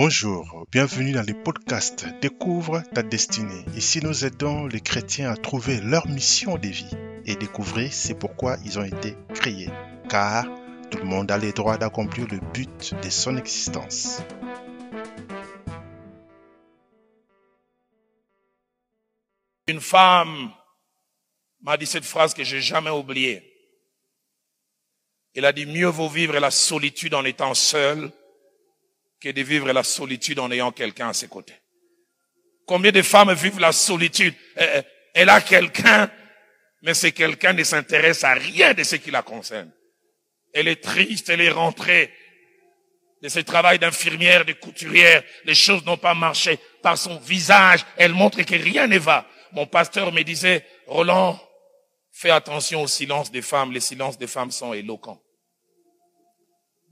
Bonjour, bienvenue dans le podcast Découvre ta destinée. Ici, nous aidons les chrétiens à trouver leur mission de vie et découvrir c'est pourquoi ils ont été créés. Car tout le monde a le droit d'accomplir le but de son existence. Une femme m'a dit cette phrase que j'ai jamais oubliée. Elle a dit mieux vaut vivre la solitude en étant seul que de vivre la solitude en ayant quelqu'un à ses côtés. Combien de femmes vivent la solitude? Elle a quelqu'un, mais ce quelqu'un ne s'intéresse à rien de ce qui la concerne. Elle est triste, elle est rentrée de ce travail d'infirmière, de couturière. Les choses n'ont pas marché. Par son visage, elle montre que rien ne va. Mon pasteur me disait, Roland, fais attention au silence des femmes. Les silences des femmes sont éloquents.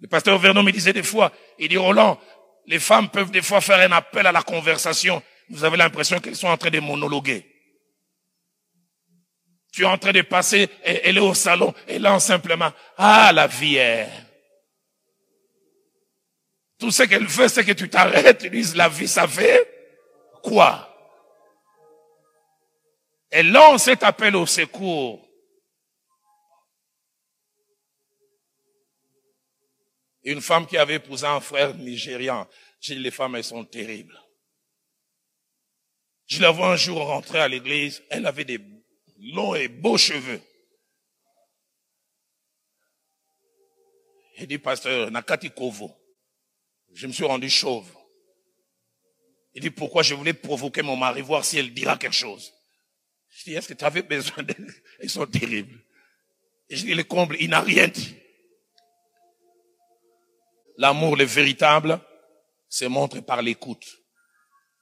Le pasteur Vernon me disait des fois, il dit, Roland, les femmes peuvent des fois faire un appel à la conversation. Vous avez l'impression qu'elles sont en train de monologuer. Tu es en train de passer, elle est au salon, et là, simplement, ah, la vie est. Tout ce qu'elle veut, c'est que tu t'arrêtes, tu dises, la vie, ça fait quoi? Elle lance cet appel au secours. Une femme qui avait épousé un frère nigérian. J'ai dit, les femmes, elles sont terribles. Je la vois un jour rentrer à l'église. Elle avait des longs et beaux cheveux. Il dit, pasteur, Nakati Kovo. Je me suis rendu chauve. Il dit, pourquoi je voulais provoquer mon mari, voir si elle dira quelque chose? Je dis, est-ce que tu avais besoin d'elle? Elles sont terribles. Et je dis, le comble, il n'a rien dit. L'amour, le véritable, se montre par l'écoute.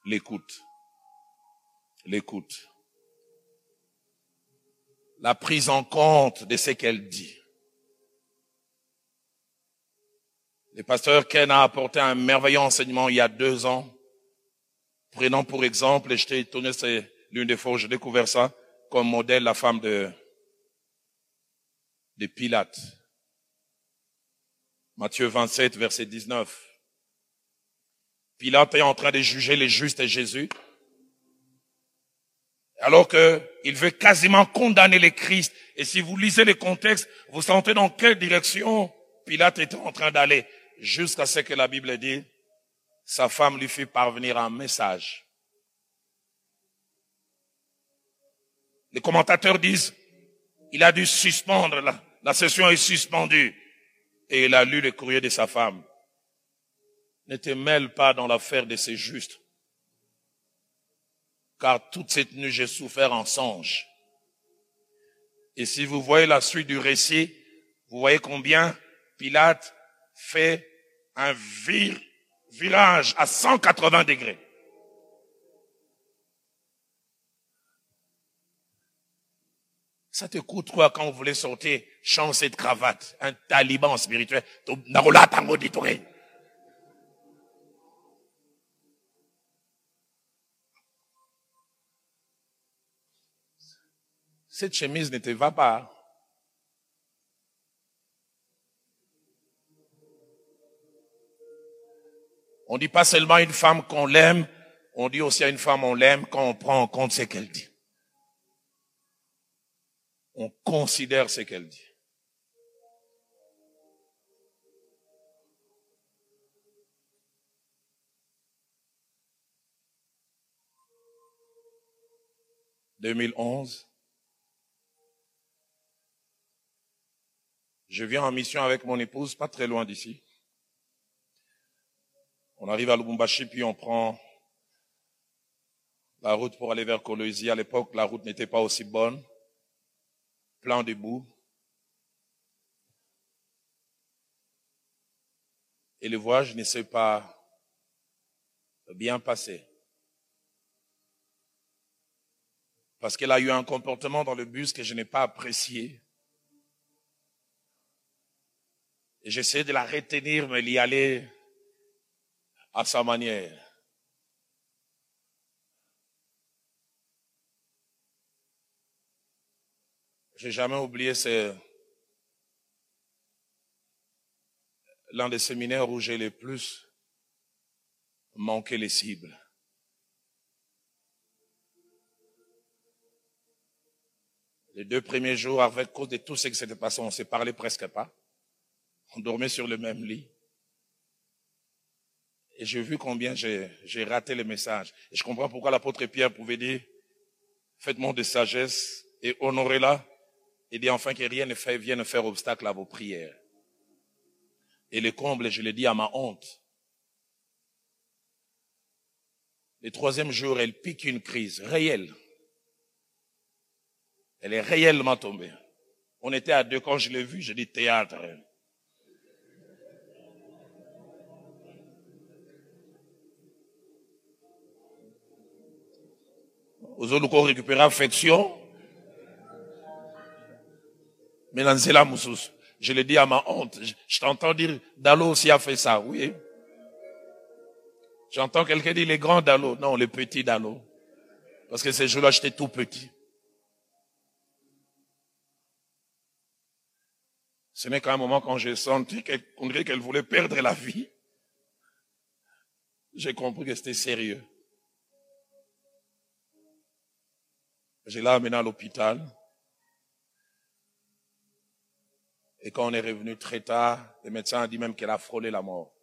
L'écoute. L'écoute. La prise en compte de ce qu'elle dit. Le pasteur Ken a apporté un merveilleux enseignement il y a deux ans. Prenons pour exemple, et j'étais étonné, c'est l'une des fois où j'ai découvert ça, comme modèle la femme de, de Pilate. Matthieu 27, verset 19. Pilate est en train de juger les justes et Jésus. Alors qu'il veut quasiment condamner les Christ. Et si vous lisez le contexte, vous sentez dans quelle direction Pilate était en train d'aller. Jusqu'à ce que la Bible dit, sa femme lui fit parvenir un message. Les commentateurs disent, il a dû suspendre, la session est suspendue et il a lu le courrier de sa femme. Ne te mêle pas dans l'affaire de ces justes, car toute cette nuit j'ai souffert en songe. Et si vous voyez la suite du récit, vous voyez combien Pilate fait un vir, virage à 180 degrés. Ça te coûte quoi quand vous voulez sortir, changer cette cravate, un taliban spirituel, Cette chemise ne te va pas. On dit pas seulement à une femme qu'on l'aime, on dit aussi à une femme on l'aime quand on prend en compte ce qu'elle dit on considère ce qu'elle dit. « 2011, je viens en mission avec mon épouse, pas très loin d'ici. On arrive à Lubumbashi, puis on prend la route pour aller vers Colosie. À l'époque, la route n'était pas aussi bonne plan debout. Et le voyage ne s'est pas bien passé. Parce qu'elle a eu un comportement dans le bus que je n'ai pas apprécié. Et j'essaie de la retenir, mais d'y aller à sa manière. J'ai jamais oublié, c'est l'un des séminaires où j'ai le plus manqué les cibles. Les deux premiers jours, avec cause de tout ce qui s'était passé, on s'est parlé presque pas. On dormait sur le même lit. Et j'ai vu combien j'ai raté le message. Et je comprends pourquoi l'apôtre Pierre pouvait dire, faites-moi de sagesse et honorez-la. Et dit enfin que rien ne fait, vienne faire obstacle à vos prières. Et le comble, je l'ai dit à ma honte. Le troisième jour, elle pique une crise réelle. Elle est réellement tombée. On était à deux quand je l'ai vue, j'ai dit théâtre. Aux autres, récupérer affection. Mais dans la je l'ai dit à ma honte. Je, t'entends dire, Dalo aussi a fait ça, oui. J'entends quelqu'un dire les grands Dalo. Non, les petits Dalo. Parce que ces jours-là, j'étais tout petit. Ce n'est qu'à un moment quand j'ai senti qu'on dirait qu'elle voulait perdre la vie. J'ai compris que c'était sérieux. Je l'ai amenée à l'hôpital. Et quand on est revenu très tard, le médecin a dit même qu'elle a frôlé la mort.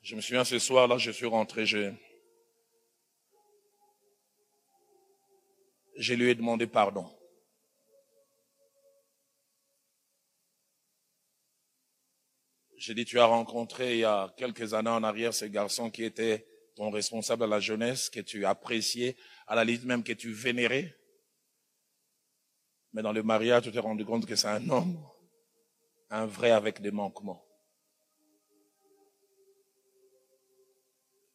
Je me souviens ce soir-là, je suis rentré, je, je lui ai demandé pardon. J'ai dit, tu as rencontré il y a quelques années en arrière ce garçon qui était ton responsable à la jeunesse, que tu appréciais, à la limite même que tu vénérais. Mais dans le mariage, tu t'es rendu compte que c'est un homme, un vrai avec des manquements.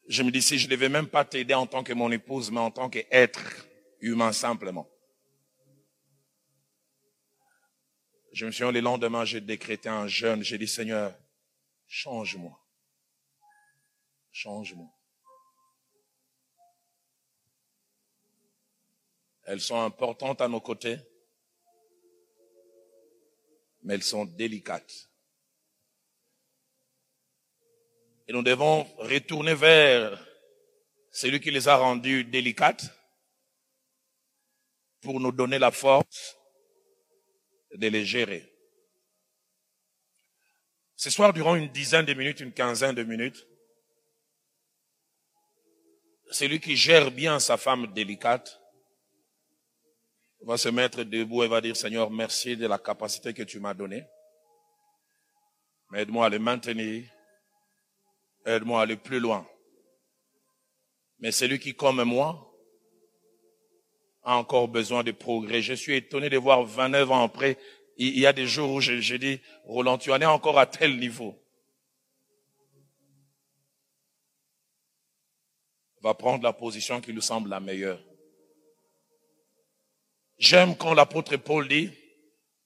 Je me dis, si je devais même pas t'aider en tant que mon épouse, mais en tant qu'être humain simplement. Je me suis dit, le lendemain, j'ai décrété un jeûne. J'ai dit, Seigneur, change-moi. Change-moi. Elles sont importantes à nos côtés, mais elles sont délicates. Et nous devons retourner vers celui qui les a rendues délicates pour nous donner la force de les gérer. Ce soir, durant une dizaine de minutes, une quinzaine de minutes, celui qui gère bien sa femme délicate va se mettre debout et va dire, Seigneur, merci de la capacité que tu m'as donnée. Mais aide-moi à le maintenir. Aide-moi à aller plus loin. Mais celui qui, comme moi, a encore besoin de progrès. Je suis étonné de voir 29 ans après, il y a des jours où j'ai dit, Roland, tu en es encore à tel niveau. Va prendre la position qui lui semble la meilleure. J'aime quand l'apôtre Paul dit,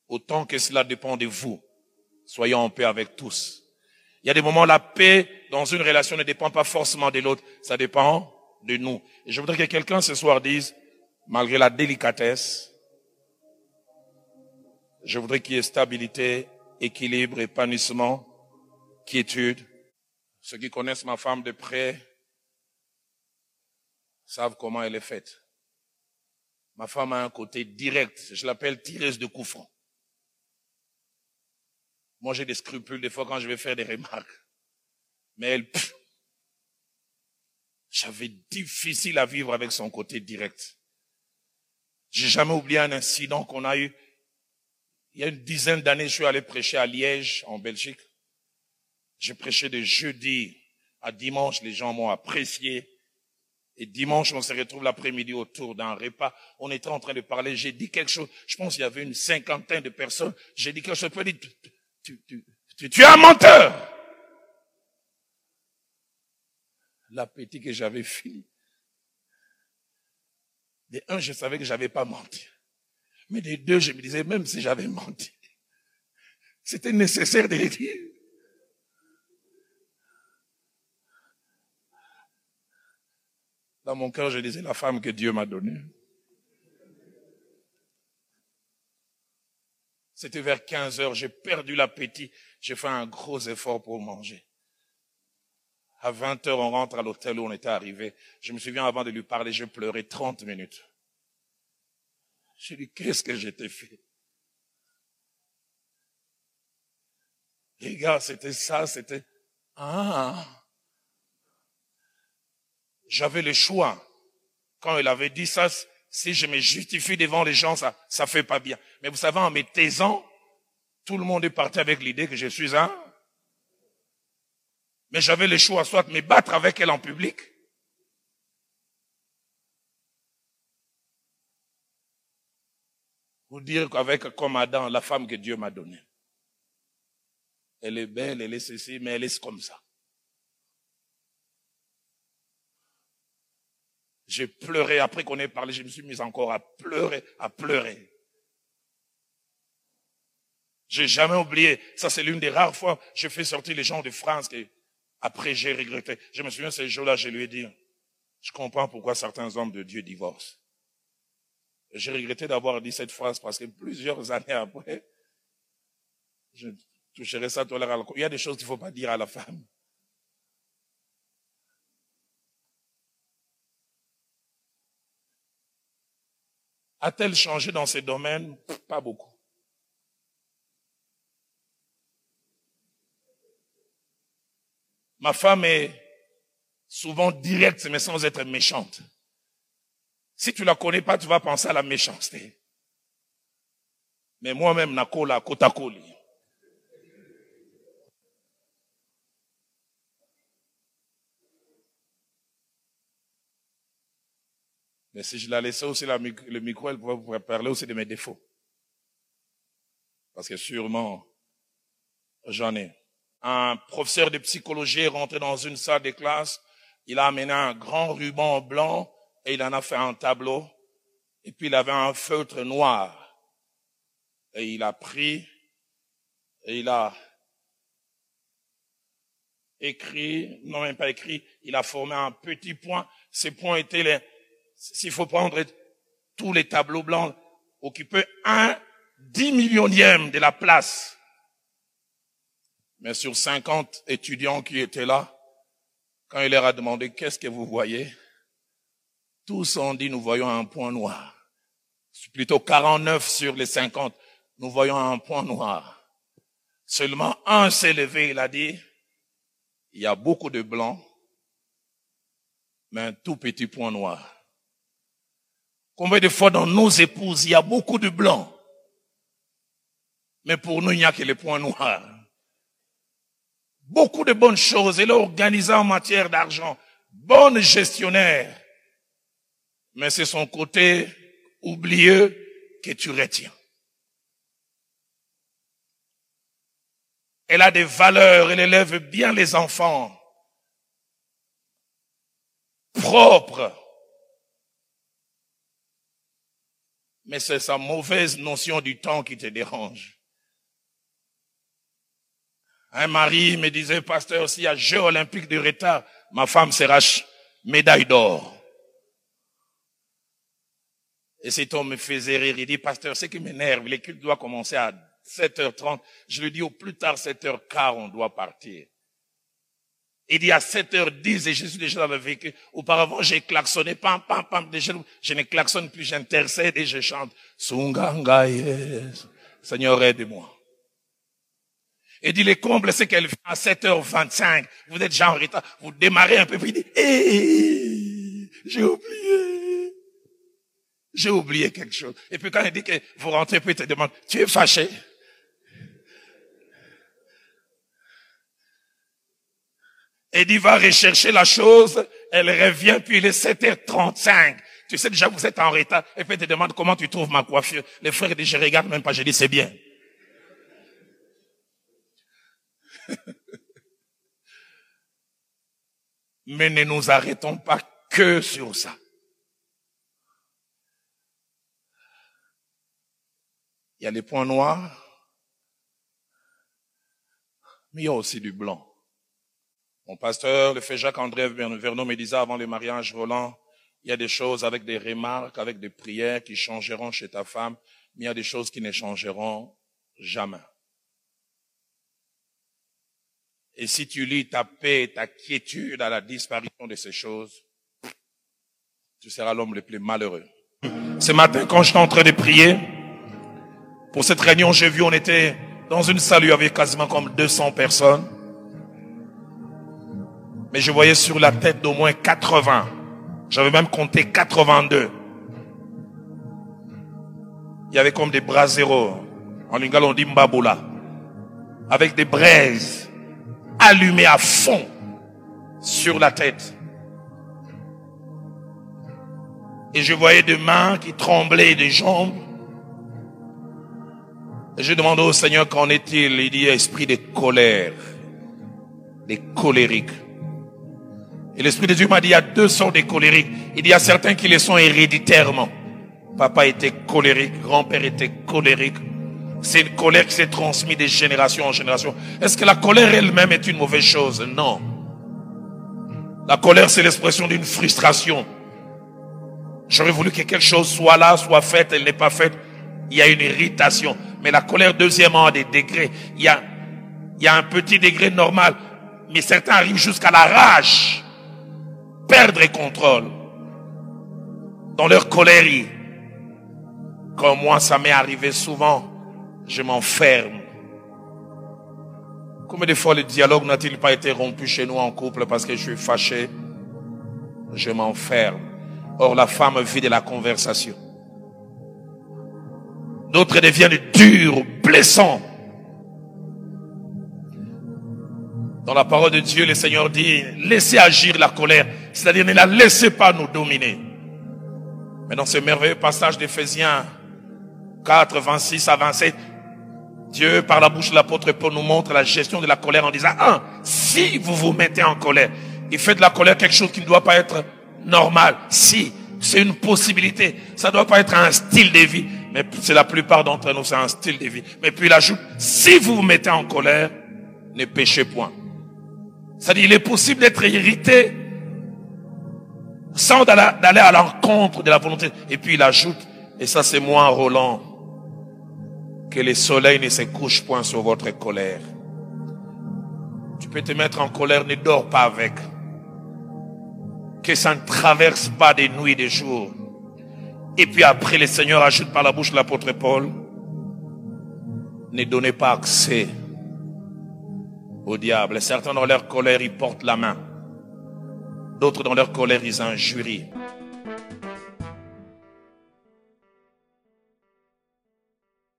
autant que cela dépend de vous, soyons en paix avec tous. Il y a des moments la paix dans une relation ne dépend pas forcément de l'autre, ça dépend de nous. Et je voudrais que quelqu'un ce soir dise, malgré la délicatesse, je voudrais qu'il y ait stabilité, équilibre, épanouissement, quiétude. Ceux qui connaissent ma femme de près savent comment elle est faite. Ma femme a un côté direct. Je l'appelle tireuse de coups. Moi, j'ai des scrupules des fois quand je vais faire des remarques. Mais elle, j'avais difficile à vivre avec son côté direct. J'ai jamais oublié un incident qu'on a eu. Il y a une dizaine d'années, je suis allé prêcher à Liège, en Belgique. J'ai prêché de jeudi à dimanche. Les gens m'ont apprécié. Et dimanche, on se retrouve l'après-midi autour d'un repas. On était en train de parler. J'ai dit quelque chose. Je pense qu'il y avait une cinquantaine de personnes. J'ai dit quelque chose. Je dire, tu, tu, tu, tu es un menteur. L'appétit que j'avais fini. Des un, je savais que j'avais pas menti. Mais des deux, je me disais, même si j'avais menti, c'était nécessaire de le dire. Dans mon cœur, je disais la femme que Dieu m'a donnée. C'était vers 15 heures, j'ai perdu l'appétit. J'ai fait un gros effort pour manger. À 20 heures, on rentre à l'hôtel où on était arrivé. Je me souviens avant de lui parler, j'ai pleuré 30 minutes. J'ai dit, qu'est-ce que j'étais fait? Les gars, c'était ça, c'était, ah. J'avais le choix. Quand il avait dit ça, si je me justifie devant les gens, ça, ça fait pas bien. Mais vous savez, en me taisant, tout le monde est parti avec l'idée que je suis un. Mais j'avais le choix, soit de me battre avec elle en public, ou dire qu'avec comme Adam, la femme que Dieu m'a donnée. Elle est belle, elle est ceci, mais elle est comme ça. J'ai pleuré après qu'on ait parlé, je me suis mis encore à pleurer, à pleurer. J'ai jamais oublié. Ça, c'est l'une des rares fois j'ai fait sortir les gens de France et après j'ai regretté. Je me souviens ce jour-là, je lui ai dit, je comprends pourquoi certains hommes de Dieu divorcent. J'ai regretté d'avoir dit cette phrase parce que plusieurs années après, je toucherai ça tout à l'heure. Il y a des choses qu'il ne faut pas dire à la femme. A-t-elle changé dans ces domaines? Pas beaucoup. Ma femme est souvent directe, mais sans être méchante. Si tu la connais pas, tu vas penser à la méchanceté. Mais moi-même, Nakola, Kotakoli. Mais si je la laissais aussi le micro, elle pourrait parler aussi de mes défauts. Parce que sûrement, j'en ai. Un professeur de psychologie est rentré dans une salle de classe. Il a amené un grand ruban blanc et il en a fait un tableau. Et puis il avait un feutre noir. Et il a pris et il a écrit, non même pas écrit, il a formé un petit point. Ces points étaient les, s'il faut prendre tous les tableaux blancs, occupaient un dix millionième de la place. Mais sur cinquante étudiants qui étaient là, quand il leur a demandé qu'est-ce que vous voyez, tous ont dit nous voyons un point noir. Plutôt 49 sur les 50, nous voyons un point noir. Seulement un s'est levé, il a dit, il y a beaucoup de blancs, mais un tout petit point noir. Combien de fois dans nos épouses, il y a beaucoup de blancs. Mais pour nous, il n'y a que les points noirs. Beaucoup de bonnes choses. Elle est organisée en matière d'argent. Bonne gestionnaire. Mais c'est son côté oublieux que tu retiens. Elle a des valeurs, elle élève bien les enfants. Propres. Mais c'est sa mauvaise notion du temps qui te dérange. Un mari me disait, pasteur, s'il y a Jeux olympiques de retard, ma femme sera médaille d'or. Et cet homme me faisait rire. Il dit, pasteur, ce qui m'énerve, l'équipe doit commencer à 7h30. Je lui dis, au plus tard 7h15, on doit partir. Il dit à 7h10 et je suis déjà le véhicule. Auparavant, j'ai klaxonné, pam, pam, pam, déjà, je ne klaxonne plus, j'intercède et je chante. Seigneur, aide-moi. Et dit, les combles, c'est qu'elle vient à 7h25. Vous êtes déjà en retard. Vous démarrez un peu, puis il dit, hé, j'ai oublié. J'ai oublié quelque chose. Et puis quand il dit que vous rentrez, puis il te demande, tu es fâché? Et il va rechercher la chose, elle revient, puis il est 7h35. Tu sais déjà, vous êtes en retard. Et puis, il te demande comment tu trouves ma coiffure. Les frères disent, je regarde même pas, je dis, c'est bien. Mais ne nous arrêtons pas que sur ça. Il y a les points noirs, mais il y a aussi du blanc. Mon pasteur, le fait Jacques-André Vernon me disait avant le mariage, Roland, il y a des choses avec des remarques, avec des prières qui changeront chez ta femme, mais il y a des choses qui ne changeront Jamais. Et si tu lis ta paix ta quiétude à la disparition de ces choses, tu seras l'homme le plus malheureux. Ce matin, quand j'étais en train de prier, pour cette réunion, j'ai vu, on était dans une salle avait quasiment comme 200 personnes. Mais je voyais sur la tête d'au moins 80. J'avais même compté 82. Il y avait comme des bras zéro. En lingala, on dit mbaboula. Avec des braises allumées à fond sur la tête. Et je voyais des mains qui tremblaient, des jambes. Et je demandais au Seigneur qu'en est-il? Il dit esprit de colère, des colériques. Et l'Esprit de Dieu m'a dit, il y a deux sortes de colériques. Il y a certains qui les sont héréditairement. Papa était colérique, grand-père était colérique. C'est une colère qui s'est transmise de génération en génération. Est-ce que la colère elle-même est une mauvaise chose? Non. La colère, c'est l'expression d'une frustration. J'aurais voulu que quelque chose soit là, soit fait, elle n'est pas faite. Il y a une irritation. Mais la colère, deuxièmement, a des degrés. Il y a, il y a un petit degré normal. Mais certains arrivent jusqu'à la rage. Perdre contrôle. Dans leur colère, comme moi, ça m'est arrivé souvent. Je m'enferme. Combien de fois le dialogue n'a-t-il pas été rompu chez nous en couple parce que je suis fâché? Je m'enferme. Or, la femme vit de la conversation. D'autres deviennent durs, blessants. Dans la parole de Dieu, le Seigneur dit, laissez agir la colère. C'est-à-dire, ne la laissez pas nous dominer. Mais dans ce merveilleux passage d'Éphésiens 4, 26 à 27, Dieu, par la bouche de l'apôtre Paul, nous montre la gestion de la colère en disant, un, si vous vous mettez en colère, il fait de la colère quelque chose qui ne doit pas être normal. Si, c'est une possibilité. Ça ne doit pas être un style de vie. Mais c'est la plupart d'entre nous, c'est un style de vie. Mais puis il ajoute, si vous vous mettez en colère, ne péchez point. C'est-à-dire, il est possible d'être irrité sans d'aller à l'encontre de la volonté. Et puis il ajoute, et ça c'est moi, Roland, que le soleil ne se couche point sur votre colère. Tu peux te mettre en colère, ne dors pas avec. Que ça ne traverse pas des nuits et des jours. Et puis après, le Seigneur ajoute par la bouche de l'apôtre Paul, ne donnez pas accès au diable. Certains dans leur colère, ils portent la main. D'autres, dans leur colère, ils injurient.